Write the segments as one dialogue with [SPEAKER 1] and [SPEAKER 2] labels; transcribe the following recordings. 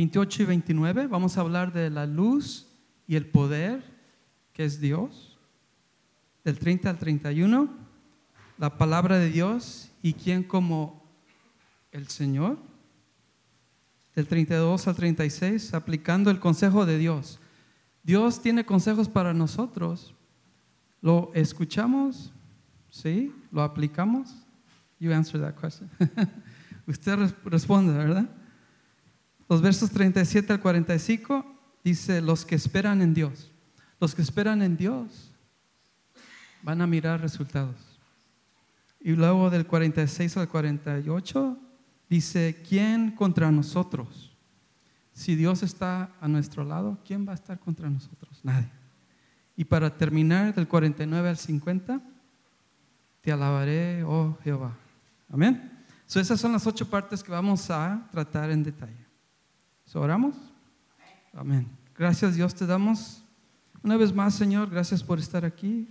[SPEAKER 1] 28 y 29 vamos a hablar de la luz y el poder que es Dios. Del 30 al 31, la palabra de Dios y quién como el Señor. Del 32 al 36, aplicando el consejo de Dios. Dios tiene consejos para nosotros. ¿Lo escuchamos? ¿Sí? ¿Lo aplicamos? You answer that question. Usted responde, ¿verdad? Los versos 37 al 45 dice, los que esperan en Dios. Los que esperan en Dios van a mirar resultados. Y luego del 46 al 48 dice, ¿quién contra nosotros? Si Dios está a nuestro lado, ¿quién va a estar contra nosotros? Nadie. Y para terminar del 49 al 50, te alabaré, oh Jehová. Amén. So, esas son las ocho partes que vamos a tratar en detalle. ¿Oramos? Amén. Gracias Dios te damos una vez más, Señor. Gracias por estar aquí.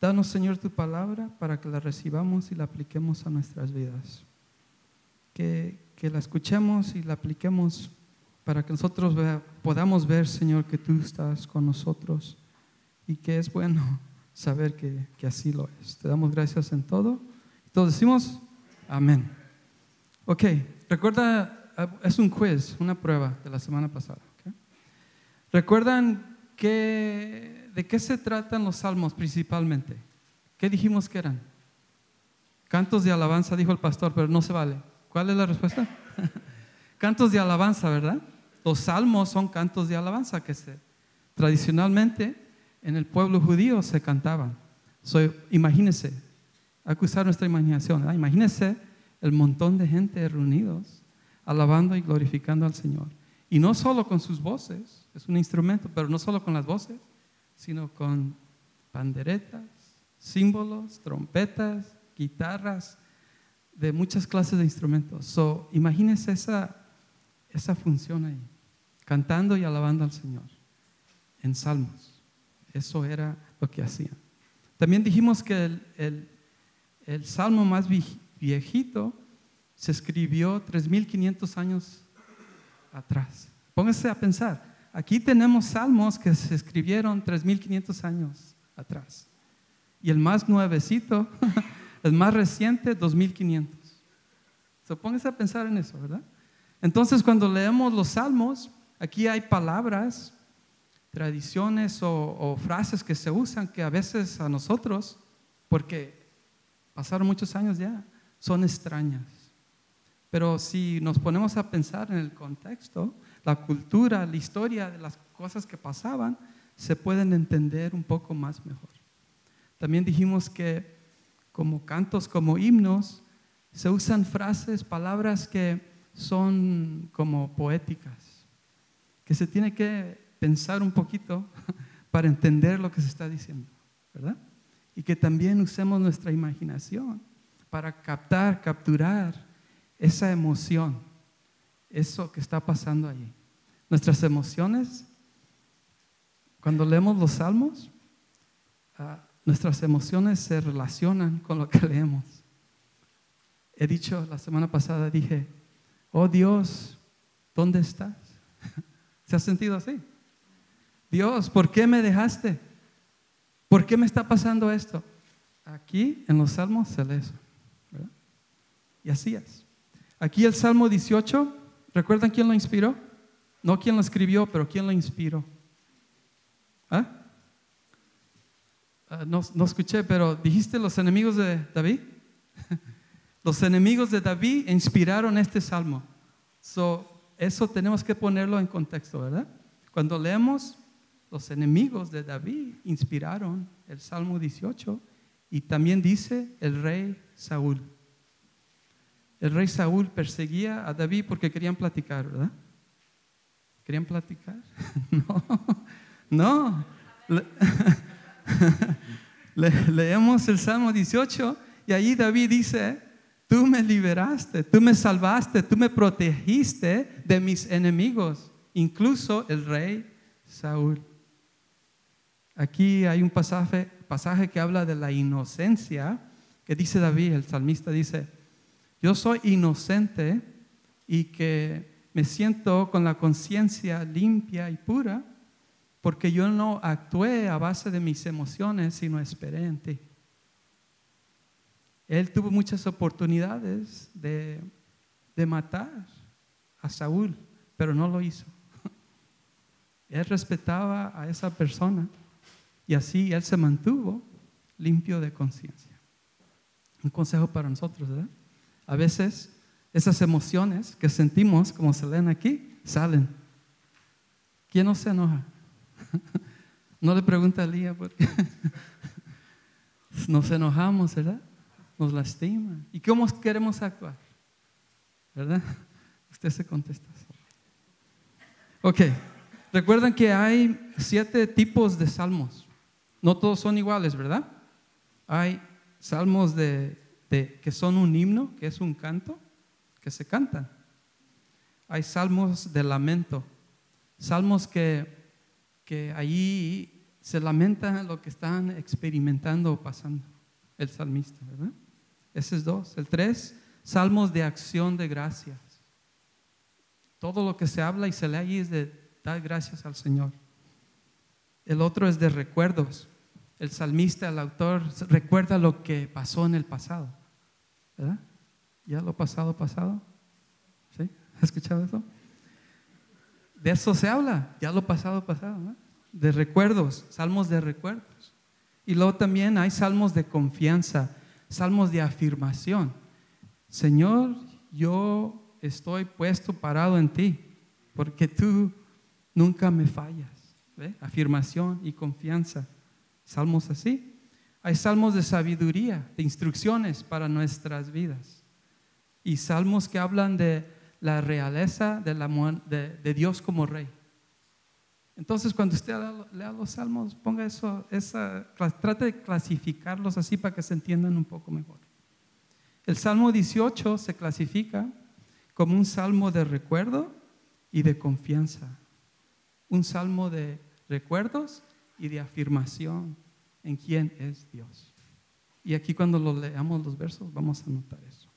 [SPEAKER 1] Danos, Señor, tu palabra para que la recibamos y la apliquemos a nuestras vidas. Que, que la escuchemos y la apliquemos para que nosotros podamos ver, Señor, que tú estás con nosotros y que es bueno saber que, que así lo es. Te damos gracias en todo. Todos decimos, amén. Ok, recuerda, es un quiz, una prueba de la semana pasada. ¿Recuerdan que, de qué se tratan los salmos principalmente? ¿Qué dijimos que eran? Cantos de alabanza, dijo el pastor, pero no se vale. ¿Cuál es la respuesta? cantos de alabanza, ¿verdad? Los salmos son cantos de alabanza que se, tradicionalmente en el pueblo judío se cantaban. So, imagínense, hay que usar nuestra imaginación. Imagínense el montón de gente reunidos, alabando y glorificando al Señor. Y no solo con sus voces, es un instrumento, pero no solo con las voces, sino con panderetas, símbolos, trompetas, guitarras, de muchas clases de instrumentos. So, imagínense esa, esa función ahí, cantando y alabando al Señor en salmos. Eso era lo que hacían. También dijimos que el, el, salmo más viejito se escribió 3.500 años atrás. Póngase a pensar, aquí tenemos salmos que se escribieron 3.500 años atrás. Y el más nuevecito, el más reciente, 2.500. So, póngase a pensar en eso, ¿verdad? Entonces, cuando leemos los salmos, aquí hay palabras tradiciones o, frases que se usan que a veces a nosotros, porque pasaron muchos años ya, son extrañas. Pero si nos ponemos a pensar en el contexto, la cultura, la historia de las cosas que pasaban, se pueden entender un poco más mejor. También dijimos que como cantos, como himnos, se usan frases, palabras que son como poéticas, que se tiene que pensar un poquito para entender lo que se está diciendo, ¿verdad? Y que también usemos nuestra imaginación para captar, capturar esa emoción, eso que está pasando allí. Nuestras emociones, cuando leemos los salmos, ah, nuestras emociones se relacionan con lo que leemos. He dicho la semana pasada, dije, oh Dios, ¿dónde estás? ¿Se ha sentido así? Dios, ¿por qué me dejaste? ¿Por qué me está pasando esto? Aquí en los salmos se lee eso. Y así es. Aquí el Salmo 18, ¿recuerdan quién lo inspiró? No quién lo escribió, pero quién lo inspiró. ¿Ah? ah no, no, escuché, pero dijiste los enemigos de David. los enemigos de David inspiraron este salmo. eso tenemos que ponerlo en contexto, ¿verdad? Cuando leemos los enemigos de David inspiraron el Salmo 18 y también dice el rey Saúl. El rey Saúl perseguía a David porque querían platicar, ¿verdad? ¿Querían platicar? No, no. leemos el Salmo 18 y ahí David dice, tú me liberaste, tú me salvaste, tú me protegiste de mis enemigos, incluso el rey Saúl. Aquí hay un pasaje, pasaje que habla de la inocencia, que dice David, el salmista dice, yo soy inocente y que me siento con la conciencia limpia y pura porque yo no actué a base de mis emociones, sino esperé en ti. Él tuvo muchas oportunidades de, de matar a Saúl, pero no lo hizo. Él respetaba a esa persona y así él se mantuvo limpio de conciencia. Un consejo para nosotros, ¿verdad? A veces esas emociones que sentimos, como se leen aquí, salen. ¿Quién no se enoja? No le pregunta a Lía porque nos enojamos, ¿verdad? Nos lastima. ¿Y cómo queremos actuar? ¿Verdad? Usted se contesta. Ok, recuerden que hay siete tipos de salmos. No todos son iguales, ¿verdad? Hay salmos de, que son un himno, que es un canto, que se cantan. Hay salmos de lamento, salmos que que allí se lamenta lo que están experimentando o pasando el salmista, ¿verdad? Ese es dos. El tres, salmos de acción de gracias. Todo lo que se habla y se lee allí es de dar gracias al Señor. El otro es de recuerdos. El salmista, el autor, recuerda lo que pasó en el pasado. ¿Verdad? ¿Ya lo pasado, pasado? ¿Sí? ¿Has escuchado eso? de eso se habla, ya lo pasado, pasado, de recuerdos, salmos de recuerdos. Y luego también hay salmos de confianza, salmos de afirmación. Señor, yo estoy puesto parado en ti, porque tú nunca me fallas. Afirmación y confianza. Salmos así. Hay salmos de sabiduría, de instrucciones para nuestras vidas. Y salmos que hablan de la realeza de, Dios como rey. Entonces, cuando usted lea los salmos, ponga eso, trate de clasificarlos así para que se entiendan un poco mejor. El Salmo 18 se clasifica como un salmo de recuerdo y de confianza. Un salmo de recuerdos y de afirmación en quién es Dios. Y aquí cuando lo leamos los versos vamos a notar eso.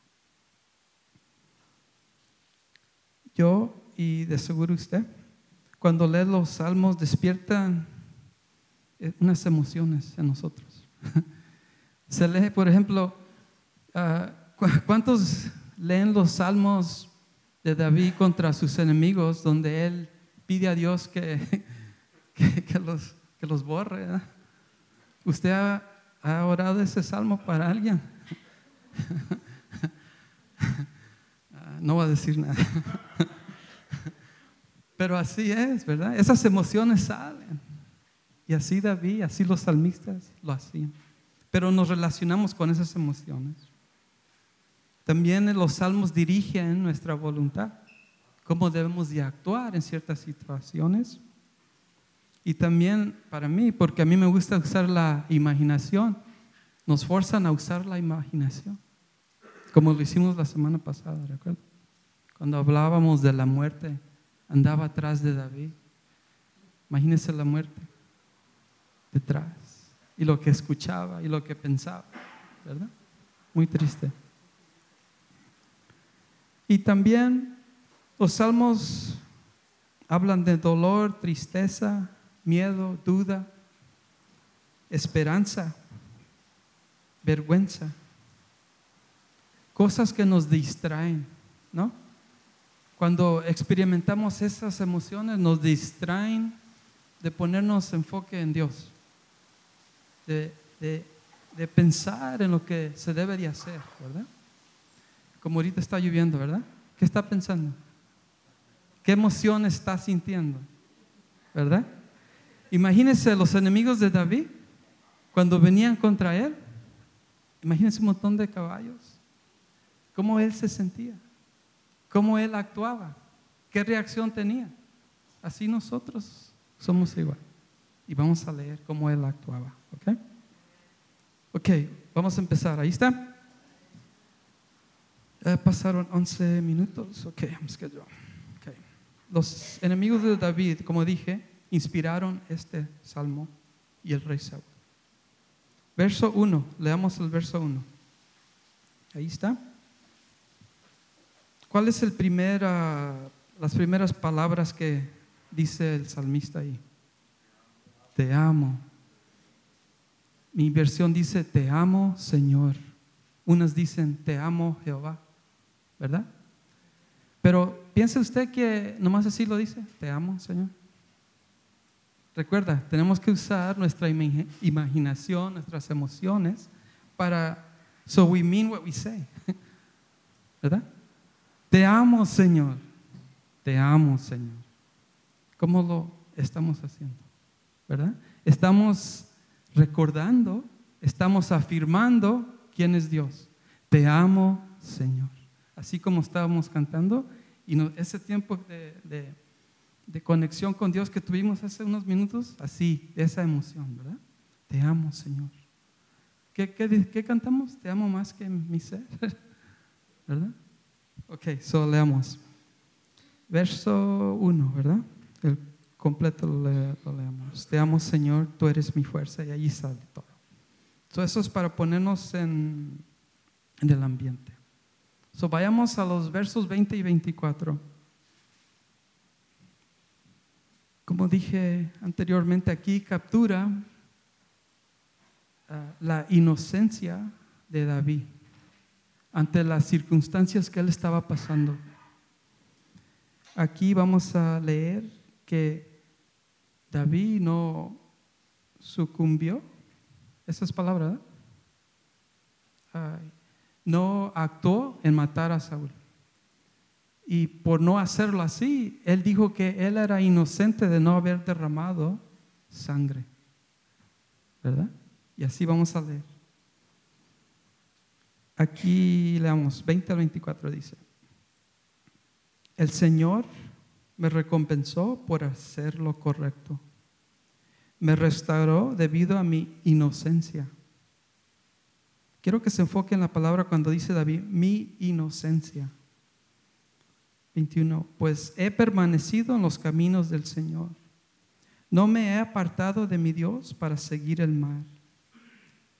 [SPEAKER 1] Yo y de seguro usted, cuando lee los salmos despiertan eh, unas emociones en nosotros. Se lee, por ejemplo, ah, ¿cuántos leen los salmos de David contra sus enemigos donde él pide a Dios que, que, los, que los borre? ¿Usted ha, orado ese salmo para alguien? no va a decir nada. Pero así es, ¿verdad? Esas emociones salen. Y así David, así los salmistas lo hacían. Pero nos relacionamos con esas emociones. También los salmos dirigen nuestra voluntad, cómo debemos de actuar en ciertas situaciones. Y también para mí, porque a mí me gusta usar la imaginación, nos forzan a usar la imaginación como lo hicimos la semana pasada, ¿recuerdo? Cuando hablábamos de la muerte, andaba atrás de David. Imagínese la muerte detrás y lo que escuchaba y lo que pensaba, ¿verdad? Muy triste. Y también los salmos hablan de dolor, tristeza, miedo, duda, esperanza, vergüenza cosas que nos distraen, ¿no? Cuando experimentamos esas emociones nos distraen de ponernos enfoque en Dios, de, pensar en lo que se debe de hacer, ¿verdad? Como ahorita está lloviendo, ¿verdad? ¿Qué está pensando? ¿Qué emoción está sintiendo? ¿Verdad? Imagínense los enemigos de David cuando venían contra él. Imagínense un montón de caballos cómo él se sentía, cómo él actuaba, qué reacción tenía. Así nosotros somos igual. Y vamos a leer cómo él actuaba. ¿Ok? Ok, vamos a empezar. Ahí está. pasaron 11 minutos. Ok, vamos a okay. Los enemigos de David, como dije, inspiraron este salmo y el rey Saúl. Verso 1, leamos el verso 1. Ahí está. ¿Cuál es el primer, ah, las primeras palabras que dice el salmista ahí. Te amo. Mi versión dice, te amo, Señor. Unas dicen, te amo, Jehová. ¿Verdad? Pero piense usted que nomás así lo dice, te amo, Señor. Recuerda, tenemos que usar nuestra imaginación, nuestras emociones para, so we mean what we say. ¿Verdad? Te amo, Señor. Te amo, Señor. ¿Cómo lo estamos haciendo? ¿Verdad? Estamos recordando, estamos afirmando quién es Dios. Te amo, Señor. Así como estábamos cantando, y ese tiempo de, conexión con Dios que tuvimos hace unos minutos, así, esa emoción, ¿verdad? Te amo, Señor. ¿Qué, qué cantamos? Te amo más que mi ser, ¿verdad? Ok, so leamos. Verso 1, ¿verdad? El completo lo, leemos. Te amo, Señor, tú eres mi fuerza, y allí sale todo. So, eso es para ponernos en, en el ambiente. So, vayamos a los versos 20 y 24. Como dije anteriormente, aquí captura ah, la inocencia de David ante las circunstancias que él estaba pasando. Aquí vamos a leer que David no sucumbió, esas palabras, no actuó en matar a Saúl. Y por no hacerlo así, él dijo que él era inocente de no haber derramado sangre. ¿Verdad? Y así vamos a leer. Aquí leamos 20 al 24 dice. El Señor me recompensó por hacer lo correcto. Me restauró debido a mi inocencia. Quiero que se enfoque en la palabra cuando dice David, mi inocencia. 21. Pues he permanecido en los caminos del Señor. No me he apartado de mi Dios para seguir el mal.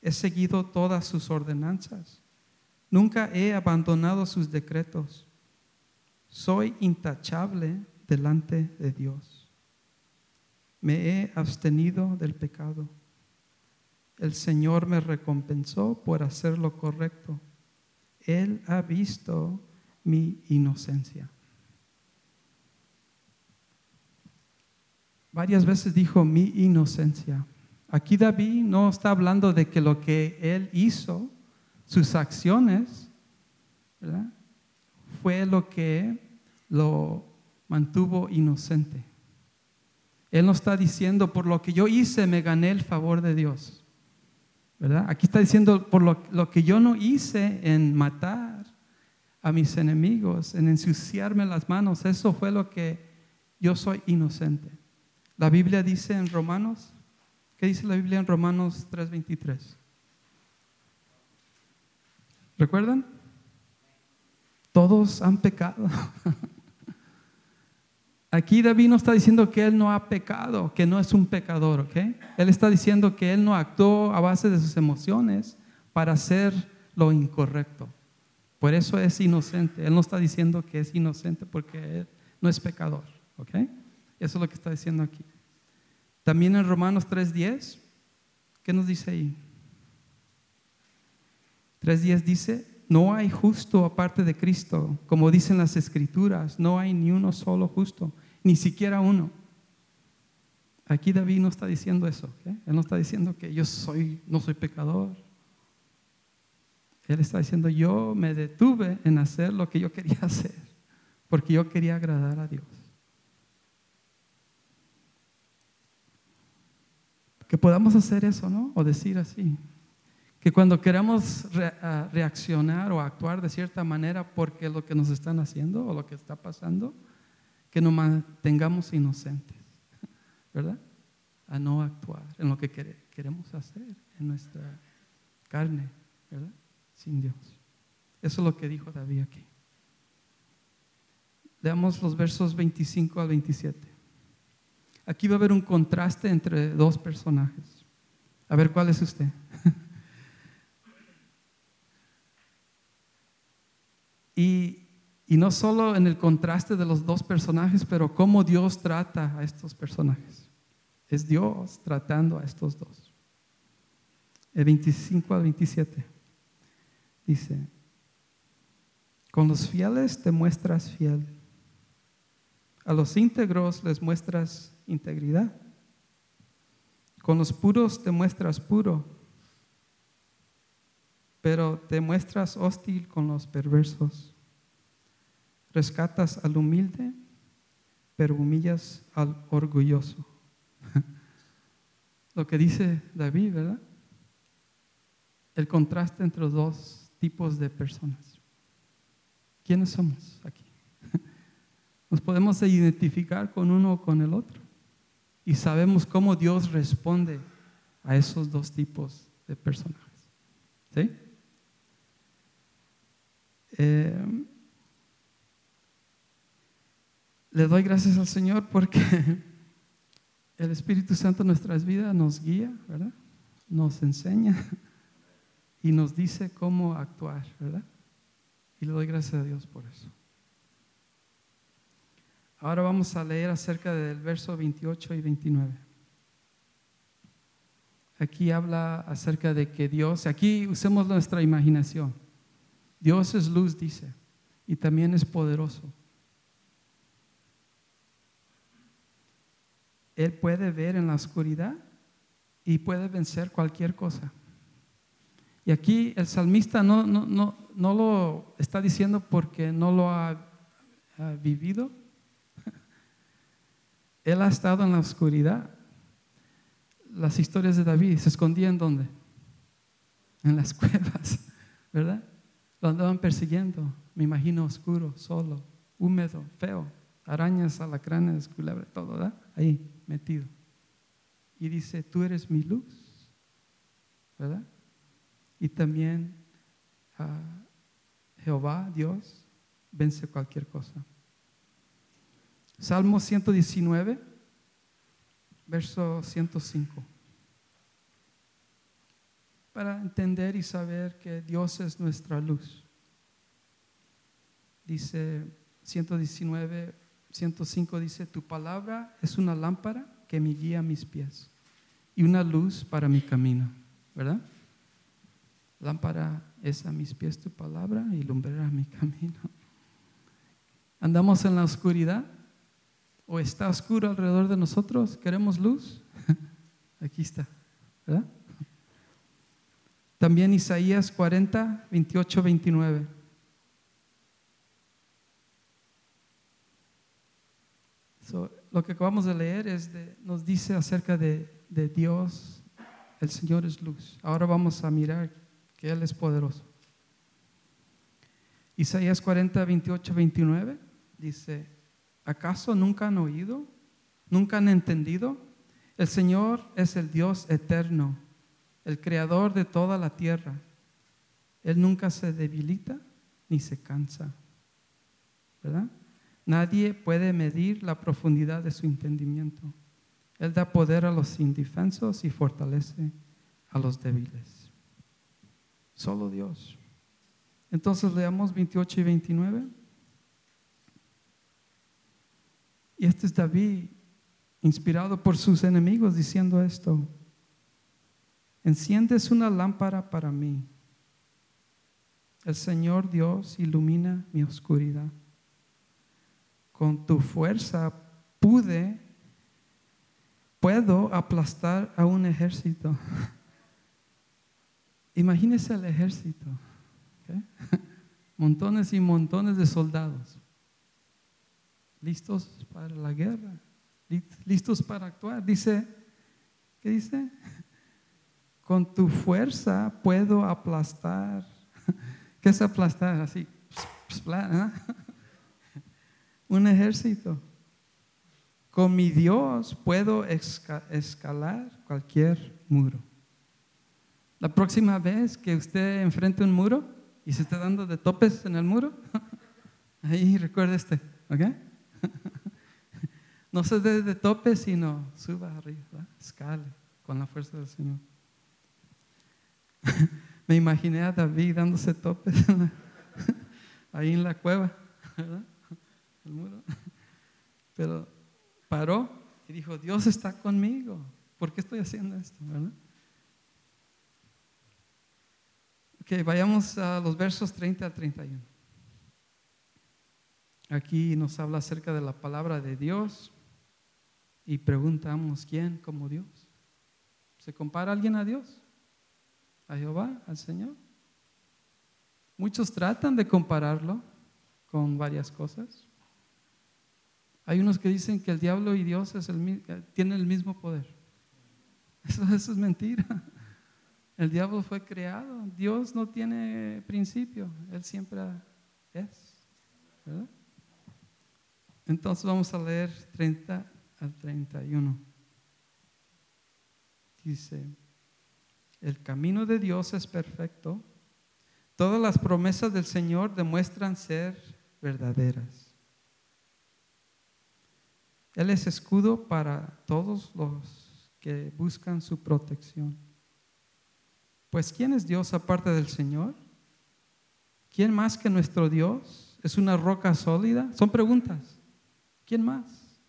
[SPEAKER 1] He seguido todas sus ordenanzas. Nunca he abandonado sus decretos soy intachable delante de Dios. Me he abstenido del pecado. El Señor me recompensó por hacer lo correcto. Él ha visto mi inocencia. Varias veces dijo mi inocencia. Aquí David no está hablando de que lo que él hizo, sus acciones, fue lo que lo mantuvo inocente. Él no está diciendo, por lo que yo hice me gané el favor de Dios. ¿Verdad? Aquí está diciendo, por lo, que yo no hice en matar a mis enemigos, en ensuciarme las manos, eso fue lo que yo soy inocente. La Biblia dice en Romanos, ¿qué dice la Biblia en Romanos 3:23? ¿Recuerdan? Todos han pecado. Aquí David no está diciendo que él no ha pecado, que no es un pecador, ¿ok? Él está diciendo que él no actuó a base de sus emociones para hacer lo incorrecto. Por eso es inocente. Él no está diciendo que es inocente porque él no es pecador, ¿ok? Eso es lo que está diciendo aquí. También en Romanos 3.10, ¿qué nos dice ahí? 3.10 dice, no hay justo aparte de Cristo, como dicen las escrituras, no hay ni uno solo justo ni siquiera uno. Aquí David no está diciendo eso. Él no está diciendo que yo soy, no soy pecador. Él está diciendo, yo me detuve en hacer lo que yo quería hacer, porque yo quería agradar a Dios. Que podamos hacer eso, ¿no? O decir así. Que cuando queramos reaccionar o actuar de cierta manera porque lo que nos están haciendo o lo que está pasando, que nos mantengamos inocentes, ¿verdad? A no actuar en lo que queremos hacer, en nuestra carne, ¿verdad? Sin Dios. Eso es lo que dijo David aquí. Leamos los versos 25 al 27. Aquí va a haber un contraste entre dos personajes. A ver, ¿cuál es usted? y Y no solo en el contraste de los dos personajes, pero cómo Dios trata a estos personajes. Es Dios tratando a estos dos. El 25 al 27 dice, con los fieles te muestras fiel, a los íntegros les muestras integridad, con los puros te muestras puro, pero te muestras hostil con los perversos. Rescatas al humilde, pero humillas al orgulloso. Lo que dice David, ¿verdad? El contraste entre los dos tipos de personas. ¿Quiénes somos aquí? Nos podemos identificar con uno o con el otro. Y sabemos cómo Dios responde a esos dos tipos de personajes. ¿Sí? Eh, le doy gracias al Señor porque el Espíritu Santo en nuestras vidas nos guía, ¿verdad? Nos enseña y nos dice cómo actuar, ¿verdad? Y le doy gracias a Dios por eso. Ahora vamos a leer acerca del verso 28 y 29. Aquí habla acerca de que Dios, aquí usemos nuestra imaginación. Dios es luz, dice, y también es poderoso. Él puede ver en la oscuridad y puede vencer cualquier cosa. Y aquí el salmista no, no, no, no lo está diciendo porque no lo ha, vivido. Él ha estado en la oscuridad. Las historias de David se escondían dónde? En las cuevas, ¿verdad? Lo andaban persiguiendo, me imagino oscuro, solo, húmedo, feo, arañas, alacranes, culebras, todo, ¿verdad? Ahí metido. Y dice, tú eres mi luz, ¿verdad? Y también ah, Jehová, Dios, vence cualquier cosa. Salmo 119, verso 105. Para entender y saber que Dios es nuestra luz. Dice 119, 105 dice, tu palabra es una lámpara que me guía a mis pies y una luz para mi camino, ¿verdad? Lámpara es a mis pies tu palabra y lumbrera mi camino. ¿Andamos en la oscuridad? ¿O está oscuro alrededor de nosotros? ¿Queremos luz? Aquí está, ¿verdad? También Isaías 40, 28, 29. lo que acabamos de leer es nos dice acerca de, de Dios, el Señor es luz. Ahora vamos a mirar que Él es poderoso. Isaías 40, 28, 29 dice, ¿acaso nunca han oído? ¿Nunca han entendido? El Señor es el Dios eterno, el creador de toda la tierra. Él nunca se debilita ni se cansa. ¿Verdad? Nadie puede medir la profundidad de su entendimiento. Él da poder a los indefensos y fortalece a los débiles. Solo Dios. Entonces leamos 28 y 29. Y este es David, inspirado por sus enemigos, diciendo esto. Enciendes una lámpara para mí. El Señor Dios ilumina mi oscuridad con tu fuerza pude, puedo aplastar a un ejército. Imagínese el ejército. Montones y montones de soldados. Listos para la guerra. Listos para actuar. Dice, ¿qué dice? Con tu fuerza puedo aplastar. ¿Qué es aplastar? Así. un ejército. Con mi Dios puedo escalar cualquier muro. La próxima vez que usted enfrente un muro y se esté dando de topes en el muro, ahí recuerde este, ¿ok? No se dé de topes, sino suba arriba, escale con la fuerza del Señor. Me imaginé a David dándose topes ahí en la cueva. ¿verdad? El muro. Pero paró y dijo, Dios está conmigo. ¿Por qué estoy haciendo esto? ¿verdad? Ok, vayamos a los versos 30 al 31. Aquí nos habla acerca de la palabra de Dios y preguntamos, ¿quién como Dios? ¿Se compara alguien a Dios? ¿A Jehová? ¿Al Señor? Muchos tratan de compararlo con varias cosas. Hay unos que dicen que el diablo y Dios es el, tienen el mismo poder. Eso, eso es mentira. El diablo fue creado. Dios no tiene principio. Él siempre es. ¿verdad? Entonces vamos a leer 30 al 31. Dice, el camino de Dios es perfecto. Todas las promesas del Señor demuestran ser verdaderas. Él es escudo para todos los que buscan su protección. Pues ¿quién es Dios aparte del Señor? ¿Quién más que nuestro Dios? ¿Es una roca sólida? Son preguntas. ¿Quién más?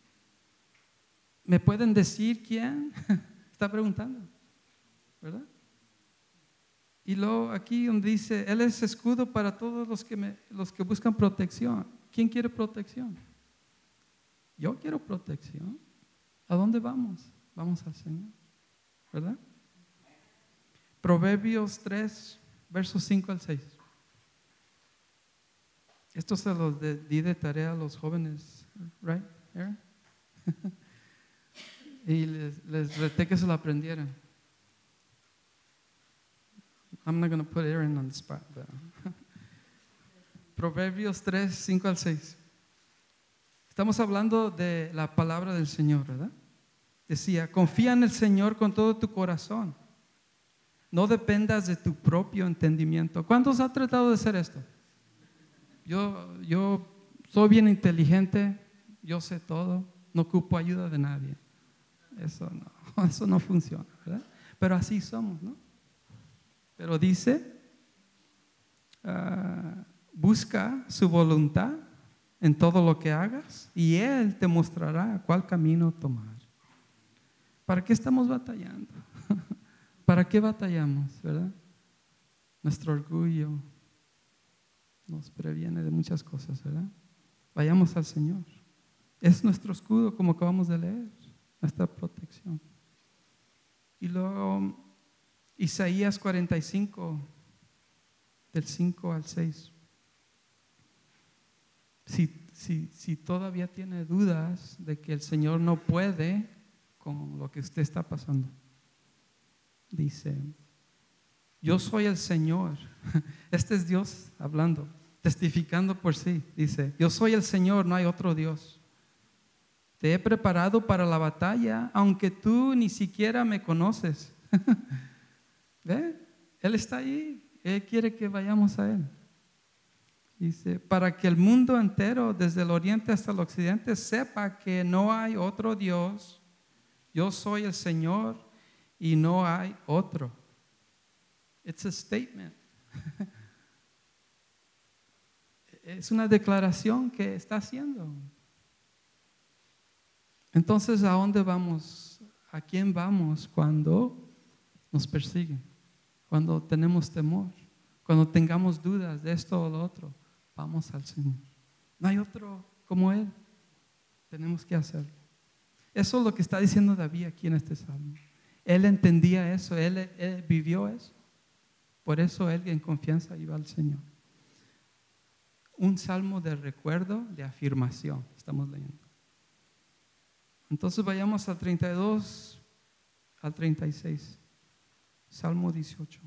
[SPEAKER 1] ¿Me pueden decir quién? Está preguntando, ¿verdad? Y luego aquí donde dice, Él es escudo para todos los que, los que buscan protección. ¿Quién quiere protección? Yo quiero protección. ¿A dónde vamos? Vamos al Señor, ¿verdad? Proverbios 3, versos 5 al 6. Esto se los di de tarea a los jóvenes, right? y les, les reté que se lo aprendieran. I'm not going to put Aaron on the spot. But Proverbios 3, 5 al 6. Estamos hablando de la palabra del Señor, ¿verdad? Decía, confía en el Señor con todo tu corazón. No dependas de tu propio entendimiento. ¿Cuántos han tratado de hacer esto? Yo, yo soy bien inteligente, yo sé todo, no ocupo ayuda de nadie. Eso no, eso no funciona, ¿verdad? Pero así somos, ¿no? Pero dice, uh, busca su voluntad en todo lo que hagas y Él te mostrará cuál camino tomar. ¿Para qué estamos batallando? ¿Para qué batallamos, verdad? Nuestro orgullo nos previene de muchas cosas, ¿verdad? Vayamos al Señor. Es nuestro escudo, como acabamos de leer, nuestra protección. Y luego Isaías 45, del 5 al 6. Si, si, todavía tiene dudas de que el Señor no puede con lo que usted está pasando, dice, yo soy el Señor. Este es Dios hablando, testificando por sí. Dice, yo soy el Señor, no hay otro Dios. Te he preparado para la batalla, aunque tú ni siquiera me conoces. ¿Ve? Él está ahí. Él quiere que vayamos a Él. Dice, para que el mundo entero, desde el oriente hasta el occidente, sepa que no hay otro Dios. Yo soy el Señor y no hay otro. It's a statement. es una declaración que está haciendo. Entonces, ¿a dónde vamos? ¿A quién vamos cuando nos persiguen? cuando tenemos temor, cuando tengamos dudas de esto o lo otro, vamos al Señor. No hay otro como Él. Tenemos que hacerlo. Eso es lo que está diciendo David aquí en este salmo. Él entendía eso, él, vivió eso. Por eso él en confianza iba al Señor. Un salmo de recuerdo, de afirmación, estamos leyendo. Entonces vayamos al 32 al 36. Salmo 18.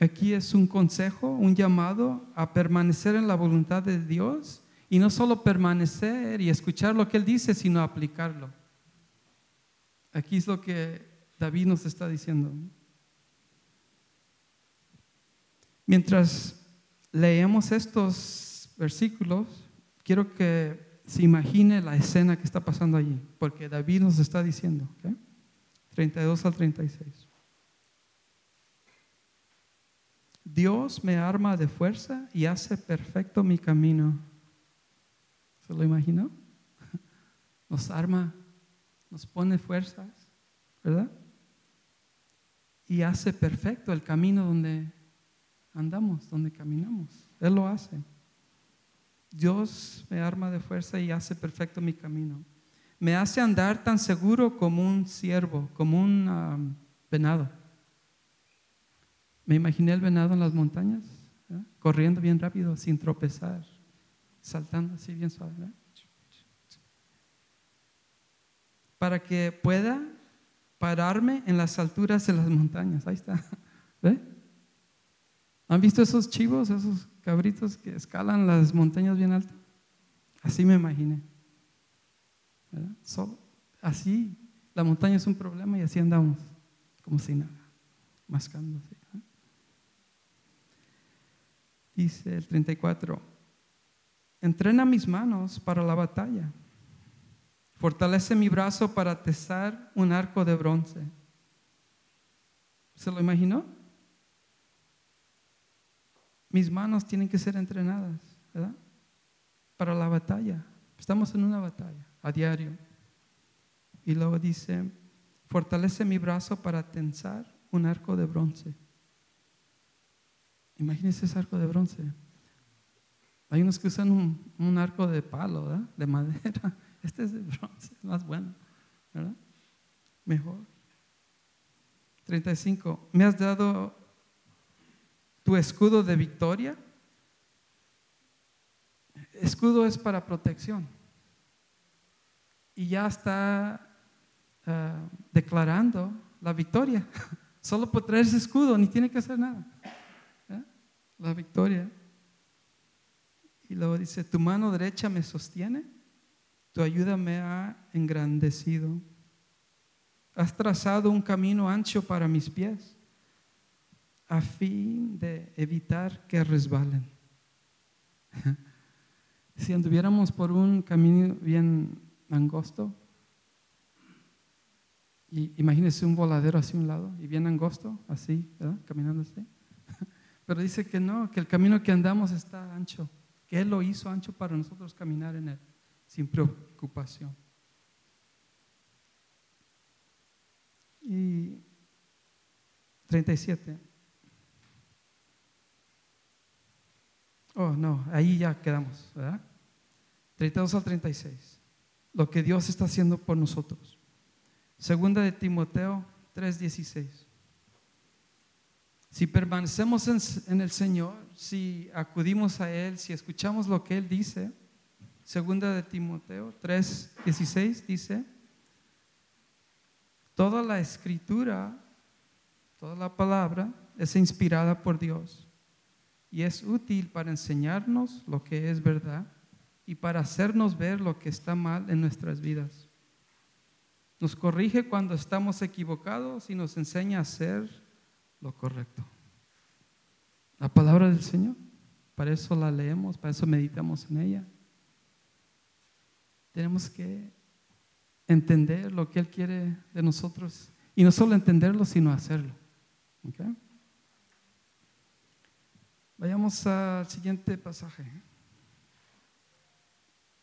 [SPEAKER 1] Aquí es un consejo, un llamado a permanecer en la voluntad de Dios y no solo permanecer y escuchar lo que Él dice, sino aplicarlo. Aquí es lo que David nos está diciendo. Mientras leemos estos versículos, quiero que se imagine la escena que está pasando allí, porque David nos está diciendo. 32 al 36. Dios me arma de fuerza y hace perfecto mi camino. ¿Se lo imaginó? Nos arma, nos pone fuerzas, ¿verdad? Y hace perfecto el camino donde andamos, donde caminamos. Él lo hace. Dios me arma de fuerza y hace perfecto mi camino. Me hace andar tan seguro como un ciervo, como un venado. Me imaginé el venado en las montañas, corriendo bien rápido, sin tropezar, saltando así bien suave. Para que pueda pararme en las alturas de las montañas. Ahí está. ¿Ve? ¿Han visto esos chivos, esos cabritos que escalan las montañas bien altas? Así me imaginé. así, la montaña es un problema y así andamos, como si nada, mascando así. Dice el 34, entrena mis manos para la batalla, fortalece mi brazo para tesar un arco de bronce. ¿Se lo imaginó? Mis manos tienen que ser entrenadas, ¿verdad? Para la batalla. Estamos en una batalla a diario. Y luego dice, fortalece mi brazo para tensar un arco de bronce. Imagínense ese arco de bronce. Hay unos que usan un, arco de palo, ¿verdad? de madera. Este es de bronce, más bueno, ¿verdad? Mejor. 35. Me has dado tu escudo de victoria. Escudo es para protección. Y ya está ah, declarando la victoria. Solo por traer ese escudo, ni tiene que hacer nada la victoria. Y luego dice, tu mano derecha me sostiene, tu ayuda me ha engrandecido. Has trazado un camino ancho para mis pies, a fin de evitar que resbalen. si anduviéramos por un camino bien angosto, y imagínese un voladero hacia un lado y bien angosto, así, caminando así. Pero dice que no, que el camino que andamos está ancho, que Él lo hizo ancho para nosotros caminar en Él, sin preocupación. Y 37. Oh, no, ahí ya quedamos, ¿verdad? 32 al 36. Lo que Dios está haciendo por nosotros. Segunda de Timoteo 3:16. Si permanecemos en, el Señor, si acudimos a Él, si escuchamos lo que Él dice, segunda de Timoteo 3, 16 dice, toda la escritura, toda la palabra es inspirada por Dios y es útil para enseñarnos lo que es verdad y para hacernos ver lo que está mal en nuestras vidas. Nos corrige cuando estamos equivocados y nos enseña a hacer lo correcto. La palabra del Señor, para eso la leemos, para eso meditamos en ella. Tenemos que entender lo que Él quiere de nosotros y no solo entenderlo, sino hacerlo. Vayamos al siguiente pasaje.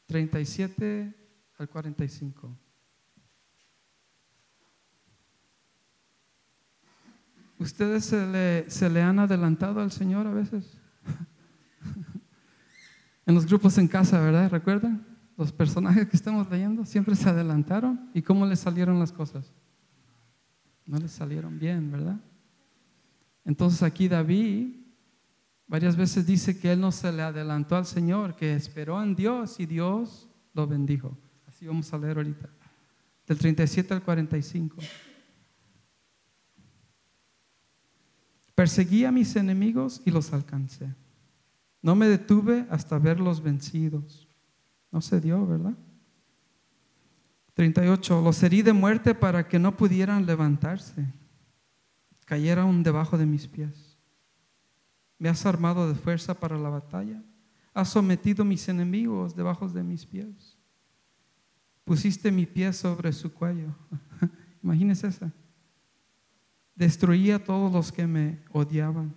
[SPEAKER 1] 37 al 45. ¿Ustedes se le, han adelantado al Señor a veces? en los grupos en casa, ¿verdad? ¿Recuerdan? Los personajes que estamos leyendo siempre se adelantaron. ¿Y cómo les salieron las cosas? No les salieron bien, ¿verdad? Entonces aquí David varias veces dice que él no se le adelantó al Señor, que esperó en Dios y Dios lo bendijo. Así vamos a leer ahorita. Del 37 al 45. Perseguí a mis enemigos y los alcancé. No me detuve hasta verlos vencidos. No se dio, ¿verdad? 38. Los herí de muerte para que no pudieran levantarse. Cayeron debajo de mis pies. Me has armado de fuerza para la batalla. Has sometido mis enemigos debajo de mis pies. Pusiste mi pie sobre su cuello. Imagínese esa. Destruí a todos los que me odiaban.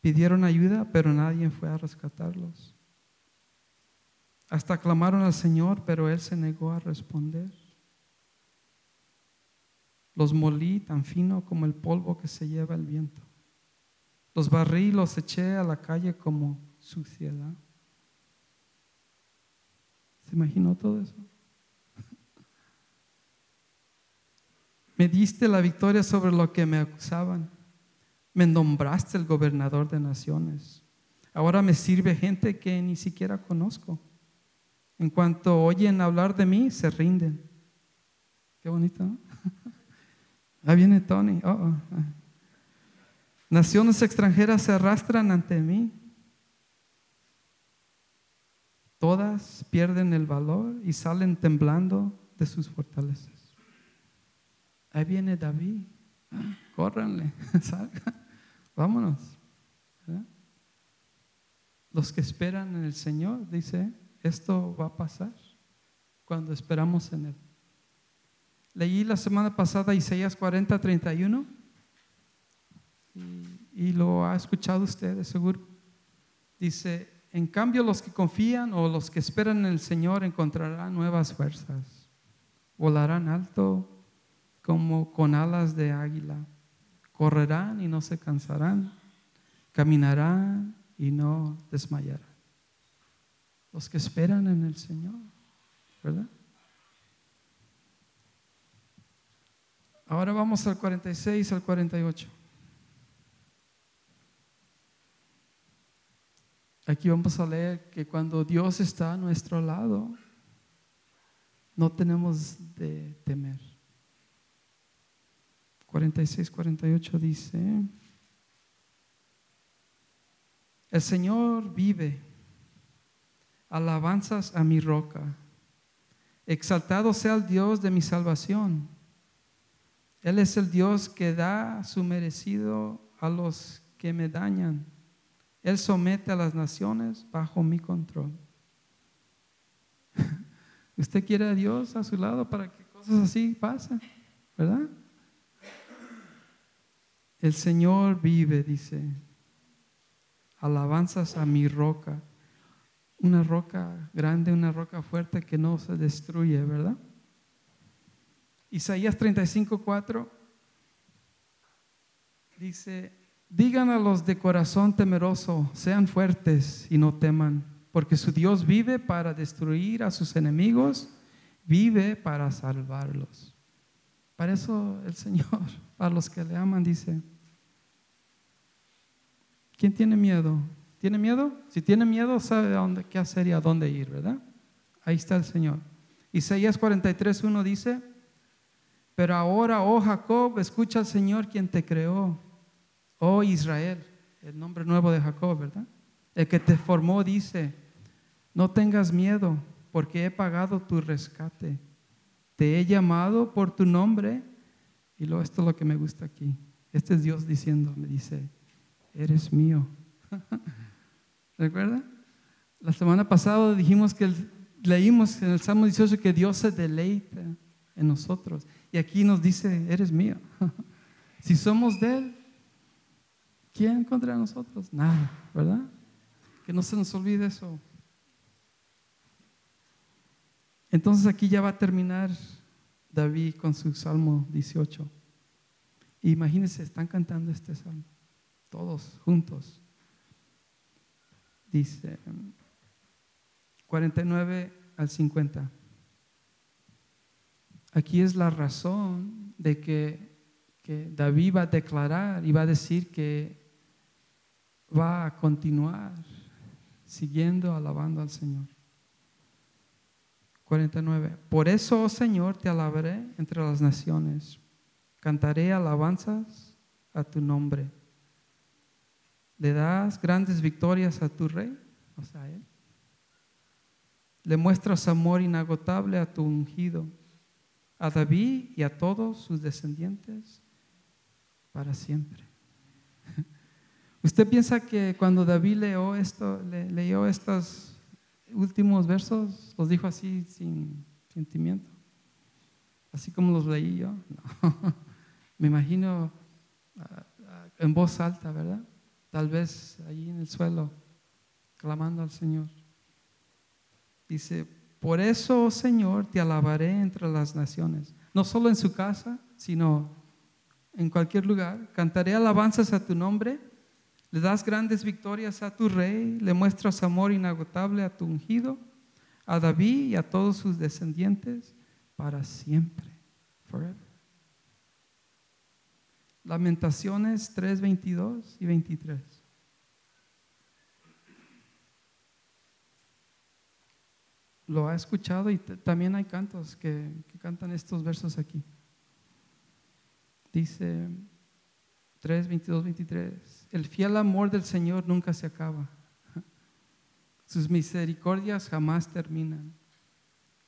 [SPEAKER 1] Pidieron ayuda, pero nadie fue a rescatarlos. Hasta clamaron al Señor, pero Él se negó a responder. Los molí tan fino como el polvo que se lleva el viento. Los barrí los eché a la calle como suciedad. ¿Se imaginó todo eso? Me diste la victoria sobre lo que me acusaban. Me nombraste el gobernador de naciones. Ahora me sirve gente que ni siquiera conozco. En cuanto oyen hablar de mí, se rinden. Qué bonito, ¿no? Ahí viene Tony. Oh, oh, oh. Naciones extranjeras se arrastran ante mí. Todas pierden el valor y salen temblando de sus fortalezas. Ahí viene David. Córranle, salgan, vámonos. Los que esperan en el Señor, dice, esto va a pasar cuando esperamos en Él. Leí la semana pasada Isaías 40, 31 y, lo ha escuchado usted seguro. Dice, en cambio los que confían o los que esperan en el Señor encontrarán nuevas fuerzas. Volarán alto como con alas de águila. Correrán y no se cansarán. Caminarán y no desmayarán. Los que esperan en el Señor, ¿verdad? Ahora vamos al 46 al 48. Aquí vamos a leer que cuando Dios está a nuestro lado, no tenemos de temer. 46, 48 dice, el Señor vive, alabanzas a mi roca, exaltado sea el Dios de mi salvación. Él es el Dios que da su merecido a los que me dañan. Él somete a las naciones bajo mi control. Usted quiere a Dios a su lado para que cosas así pasen, ¿verdad? El Señor vive, dice. Alabanzas a mi roca. Una roca grande, una roca fuerte que no se destruye, ¿verdad? Isaías 35, 4 dice, digan a los de corazón temeroso, sean fuertes y no teman, porque su Dios vive para destruir a sus enemigos, vive para salvarlos. Para eso el Señor, para los que le aman, dice, ¿quién tiene miedo? ¿Tiene miedo? Si tiene miedo, sabe dónde, qué hacer y a dónde ir, ¿verdad? Ahí está el Señor. Isaías 43, 1 dice, pero ahora, oh Jacob, escucha al Señor quien te creó. Oh Israel, el nombre nuevo de Jacob, ¿verdad? El que te formó dice, no tengas miedo, porque he pagado tu rescate. Te he llamado por tu nombre. Y luego esto es lo que me gusta aquí. Este es Dios diciendo, me dice, eres mío. ¿Recuerda? La semana pasada dijimos que leímos en el Salmo 18 que Dios se deleita en nosotros. Y aquí nos dice, eres mío. si somos de Él, ¿quién contra nosotros? Nada, ¿verdad? Que no se nos olvide eso. Entonces aquí ya va a terminar David con su Salmo 18. Imagínense, están cantando este salmo, todos juntos. Dice 49 al 50. Aquí es la razón de que, David va a declarar y va a decir que va a continuar siguiendo, alabando al Señor. 49. Por eso, oh Señor, te alabaré entre las naciones. Cantaré alabanzas a tu nombre. Le das grandes victorias a tu rey, o sea, él. Le muestras amor inagotable a tu ungido a David y a todos sus descendientes para siempre. ¿Usted piensa que cuando David leyó, esto, leyó estos últimos versos, los dijo así sin sentimiento? Así como los leí yo. Me imagino ah, ah, en voz alta, ¿verdad? tal vez ahí en el suelo, clamando al Señor. Dice, por eso, Señor, te alabaré entre las naciones, no solo en su casa, sino en cualquier lugar. Cantaré alabanzas a tu nombre, le das grandes victorias a tu rey, le muestras amor inagotable a tu ungido, a David y a todos sus descendientes para siempre, forever. Lamentaciones 3, 22 y 23. Lo ha escuchado y también hay cantos que, que cantan estos versos aquí. Dice 3, 22, 23. El fiel amor del Señor nunca se acaba. Sus misericordias jamás terminan.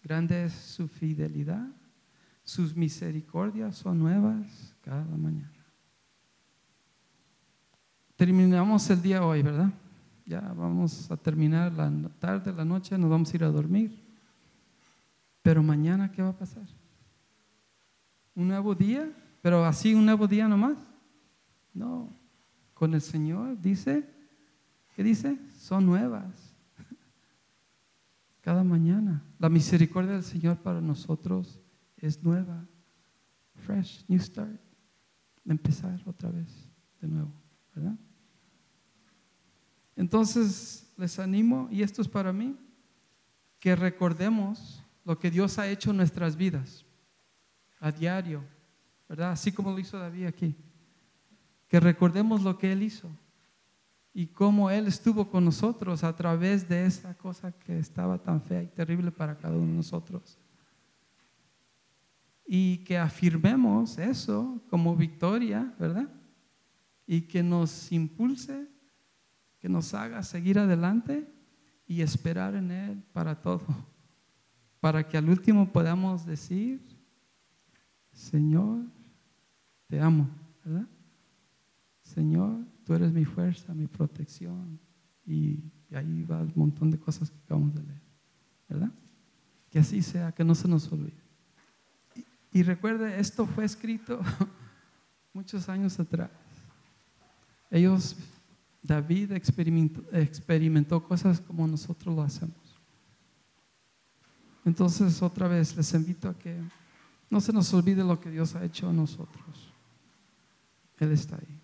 [SPEAKER 1] Grande es su fidelidad. Sus misericordias son nuevas cada mañana. Terminamos el día hoy, ¿verdad? Ya vamos a terminar la tarde, la noche, nos vamos a ir a dormir. Pero mañana, ¿qué va a pasar? ¿Un nuevo día? ¿Pero así un nuevo día nomás? No. Con el Señor dice, ¿qué dice? Son nuevas. Cada mañana. La misericordia del Señor para nosotros es nueva. Fresh, new start. Empezar otra vez de nuevo, ¿verdad? Entonces les animo, y esto es para mí, que recordemos lo que Dios ha hecho en nuestras vidas a diario, ¿verdad? Así como lo hizo David aquí. Que recordemos lo que Él hizo y cómo Él estuvo con nosotros a través de esa cosa que estaba tan fea y terrible para cada uno de nosotros. Y que afirmemos eso como victoria, ¿verdad? Y que nos impulse que nos haga seguir adelante y esperar en Él para todo, para que al último podamos decir, Señor, te amo, ¿verdad? Señor, tú eres mi fuerza, mi protección. Y, ahí va el montón de cosas que acabamos de leer, ¿verdad? Que así sea, que no se nos olvide. Y, recuerde, esto fue escrito muchos años atrás. Ellos David experimentó, cosas como nosotros lo hacemos. Entonces, otra vez les invito a que no se nos olvide lo que Dios ha hecho a nosotros. Él está ahí.